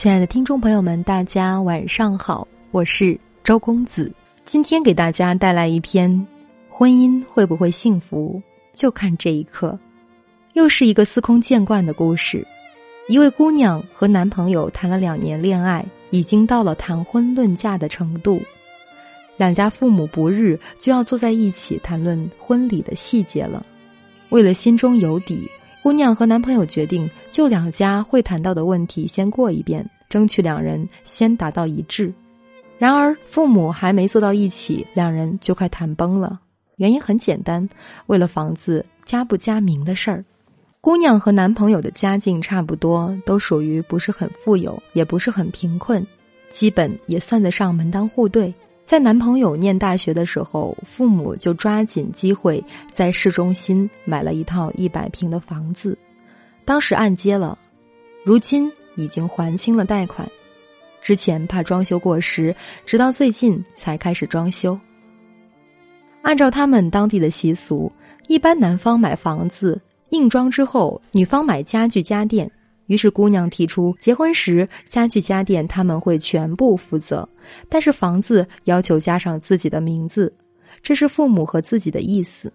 亲爱的听众朋友们，大家晚上好，我是周公子。今天给大家带来一篇《婚姻会不会幸福，就看这一刻》。又是一个司空见惯的故事。一位姑娘和男朋友谈了两年恋爱，已经到了谈婚论嫁的程度。两家父母不日就要坐在一起谈论婚礼的细节了。为了心中有底。姑娘和男朋友决定就两家会谈到的问题先过一遍，争取两人先达到一致。然而父母还没坐到一起，两人就快谈崩了。原因很简单，为了房子加不加名的事儿。姑娘和男朋友的家境差不多，都属于不是很富有，也不是很贫困，基本也算得上门当户对。在男朋友念大学的时候，父母就抓紧机会在市中心买了一套一百平的房子，当时按揭了，如今已经还清了贷款。之前怕装修过时，直到最近才开始装修。按照他们当地的习俗，一般男方买房子硬装之后，女方买家具家电。于是姑娘提出，结婚时家具家电他们会全部负责，但是房子要求加上自己的名字，这是父母和自己的意思。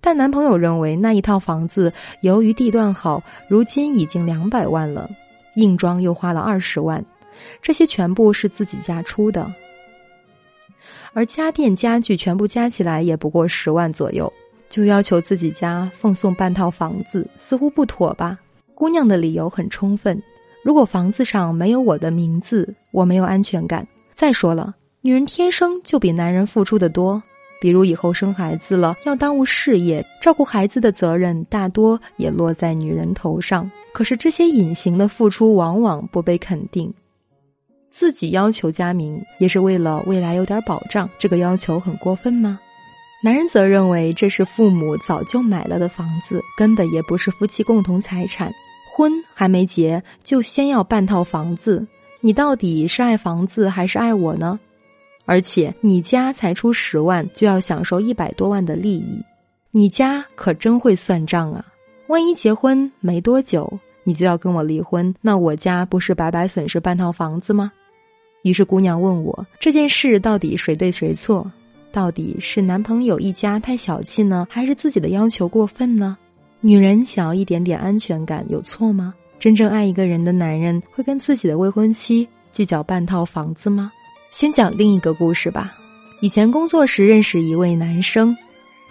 但男朋友认为那一套房子由于地段好，如今已经两百万了，硬装又花了二十万，这些全部是自己家出的，而家电家具全部加起来也不过十万左右，就要求自己家奉送半套房子，似乎不妥吧？姑娘的理由很充分，如果房子上没有我的名字，我没有安全感。再说了，女人天生就比男人付出的多，比如以后生孩子了，要耽误事业，照顾孩子的责任大多也落在女人头上。可是这些隐形的付出往往不被肯定。自己要求加名，也是为了未来有点保障。这个要求很过分吗？男人则认为这是父母早就买了的房子，根本也不是夫妻共同财产。婚还没结，就先要半套房子，你到底是爱房子还是爱我呢？而且你家才出十万，就要享受一百多万的利益，你家可真会算账啊！万一结婚没多久，你就要跟我离婚，那我家不是白白损失半套房子吗？于是姑娘问我这件事到底谁对谁错？到底是男朋友一家太小气呢，还是自己的要求过分呢？女人想要一点点安全感，有错吗？真正爱一个人的男人会跟自己的未婚妻计较半套房子吗？先讲另一个故事吧。以前工作时认识一位男生，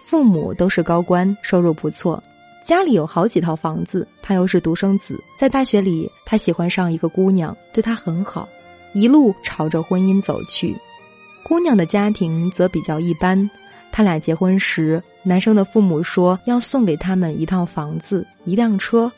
父母都是高官，收入不错，家里有好几套房子。他又是独生子，在大学里他喜欢上一个姑娘，对他很好，一路朝着婚姻走去。姑娘的家庭则比较一般。他俩结婚时，男生的父母说要送给他们一套房子、一辆车。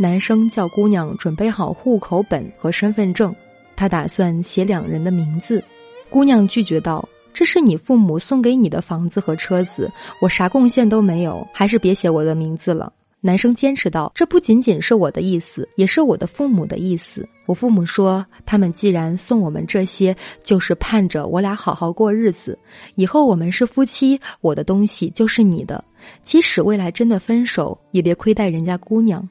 男生叫姑娘准备好户口本和身份证，他打算写两人的名字。姑娘拒绝道：“这是你父母送给你的房子和车子，我啥贡献都没有，还是别写我的名字了。”男生坚持道：“这不仅仅是我的意思，也是我的父母的意思。我父母说，他们既然送我们这些，就是盼着我俩好好过日子。以后我们是夫妻，我的东西就是你的。即使未来真的分手，也别亏待人家姑娘。”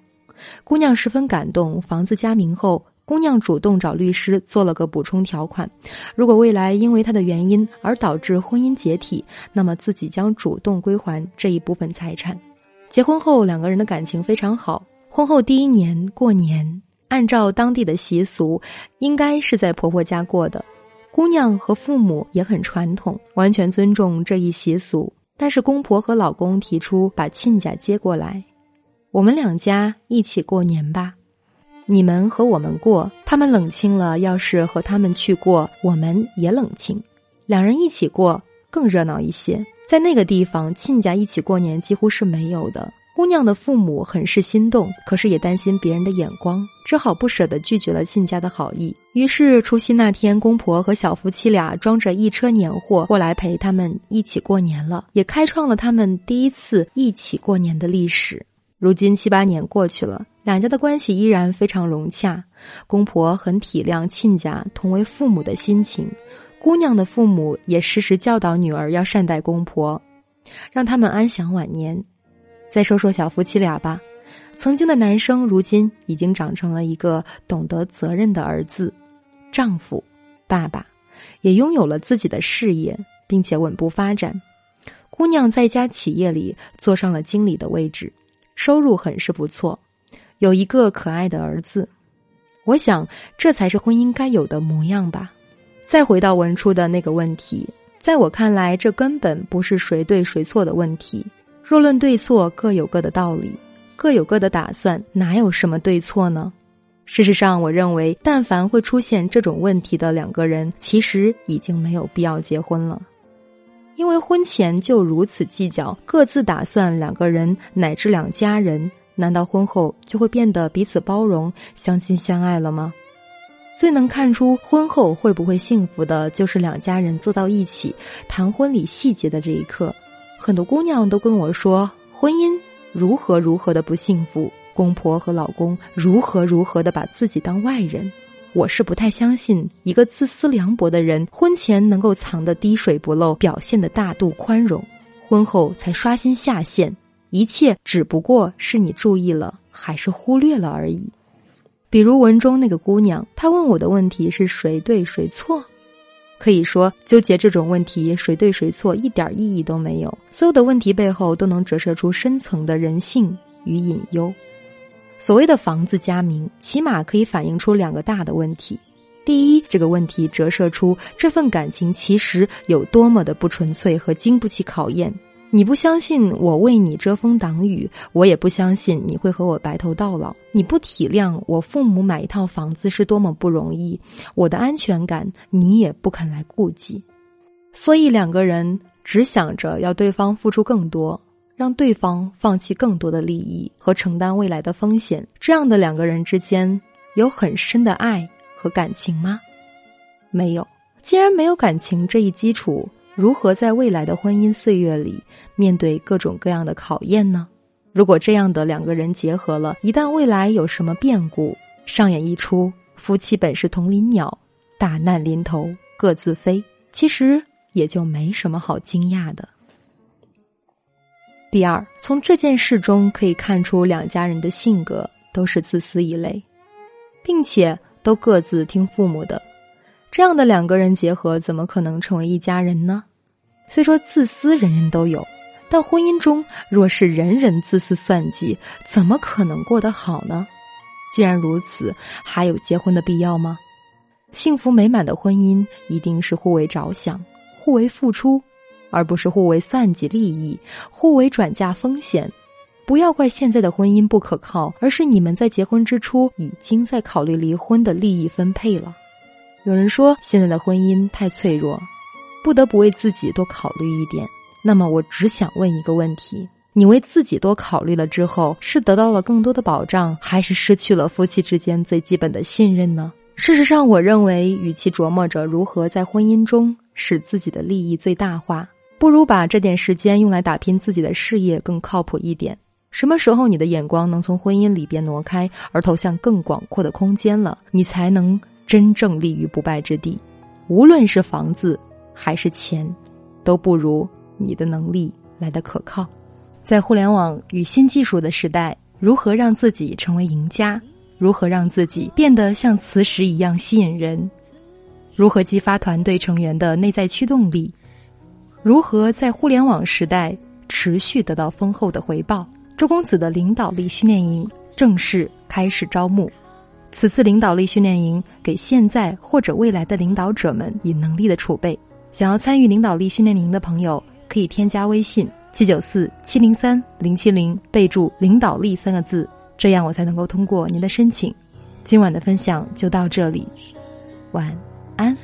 姑娘十分感动。房子加名后，姑娘主动找律师做了个补充条款：如果未来因为她的原因而导致婚姻解体，那么自己将主动归还这一部分财产。结婚后，两个人的感情非常好。婚后第一年过年，按照当地的习俗，应该是在婆婆家过的。姑娘和父母也很传统，完全尊重这一习俗。但是公婆和老公提出把亲家接过来，我们两家一起过年吧。你们和我们过，他们冷清了；要是和他们去过，我们也冷清。两人一起过更热闹一些。在那个地方，亲家一起过年几乎是没有的。姑娘的父母很是心动，可是也担心别人的眼光，只好不舍得拒绝了亲家的好意。于是除夕那天，公婆和小夫妻俩装着一车年货过来陪他们一起过年了，也开创了他们第一次一起过年的历史。如今七八年过去了，两家的关系依然非常融洽，公婆很体谅亲家同为父母的心情。姑娘的父母也时时教导女儿要善待公婆，让他们安享晚年。再说说小夫妻俩吧，曾经的男生，如今已经长成了一个懂得责任的儿子、丈夫、爸爸，也拥有了自己的事业，并且稳步发展。姑娘在一家企业里坐上了经理的位置，收入很是不错，有一个可爱的儿子。我想，这才是婚姻该有的模样吧。再回到文初的那个问题，在我看来，这根本不是谁对谁错的问题。若论对错，各有各的道理。各有各的打算，哪有什么对错呢？事实上，我认为，但凡会出现这种问题的两个人，其实已经没有必要结婚了，因为婚前就如此计较，各自打算两个人乃至两家人，难道婚后就会变得彼此包容、相亲相爱了吗？最能看出婚后会不会幸福的，就是两家人坐到一起谈婚礼细节的这一刻。很多姑娘都跟我说，婚姻。如何如何的不幸福，公婆和老公如何如何的把自己当外人，我是不太相信一个自私凉薄的人，婚前能够藏得滴水不漏，表现的大度宽容，婚后才刷新下限，一切只不过是你注意了还是忽略了而已。比如文中那个姑娘，她问我的问题是谁对谁错。可以说，纠结这种问题谁对谁错一点意义都没有。所有的问题背后都能折射出深层的人性与隐忧。所谓的房子加名，起码可以反映出两个大的问题：第一，这个问题折射出这份感情其实有多么的不纯粹和经不起考验。你不相信我为你遮风挡雨，我也不相信你会和我白头到老。你不体谅我父母买一套房子是多么不容易，我的安全感你也不肯来顾及。所以两个人只想着要对方付出更多，让对方放弃更多的利益和承担未来的风险。这样的两个人之间有很深的爱和感情吗？没有。既然没有感情这一基础。如何在未来的婚姻岁月里面对各种各样的考验呢？如果这样的两个人结合了，一旦未来有什么变故，上演一出夫妻本是同林鸟，大难临头各自飞，其实也就没什么好惊讶的。第二，从这件事中可以看出，两家人的性格都是自私一类，并且都各自听父母的。这样的两个人结合，怎么可能成为一家人呢？虽说自私人人都有，但婚姻中若是人人自私算计，怎么可能过得好呢？既然如此，还有结婚的必要吗？幸福美满的婚姻一定是互为着想、互为付出，而不是互为算计利益、互为转嫁风险。不要怪现在的婚姻不可靠，而是你们在结婚之初已经在考虑离婚的利益分配了。有人说现在的婚姻太脆弱，不得不为自己多考虑一点。那么我只想问一个问题：你为自己多考虑了之后，是得到了更多的保障，还是失去了夫妻之间最基本的信任呢？事实上，我认为，与其琢磨着如何在婚姻中使自己的利益最大化，不如把这点时间用来打拼自己的事业更靠谱一点。什么时候你的眼光能从婚姻里边挪开，而投向更广阔的空间了，你才能。真正立于不败之地，无论是房子还是钱，都不如你的能力来的可靠。在互联网与新技术的时代，如何让自己成为赢家？如何让自己变得像磁石一样吸引人？如何激发团队成员的内在驱动力？如何在互联网时代持续得到丰厚的回报？周公子的领导力训练营正式开始招募。此次领导力训练营给现在或者未来的领导者们以能力的储备。想要参与领导力训练营的朋友，可以添加微信七九四七零三零七零，备注“领导力”三个字，这样我才能够通过您的申请。今晚的分享就到这里，晚安。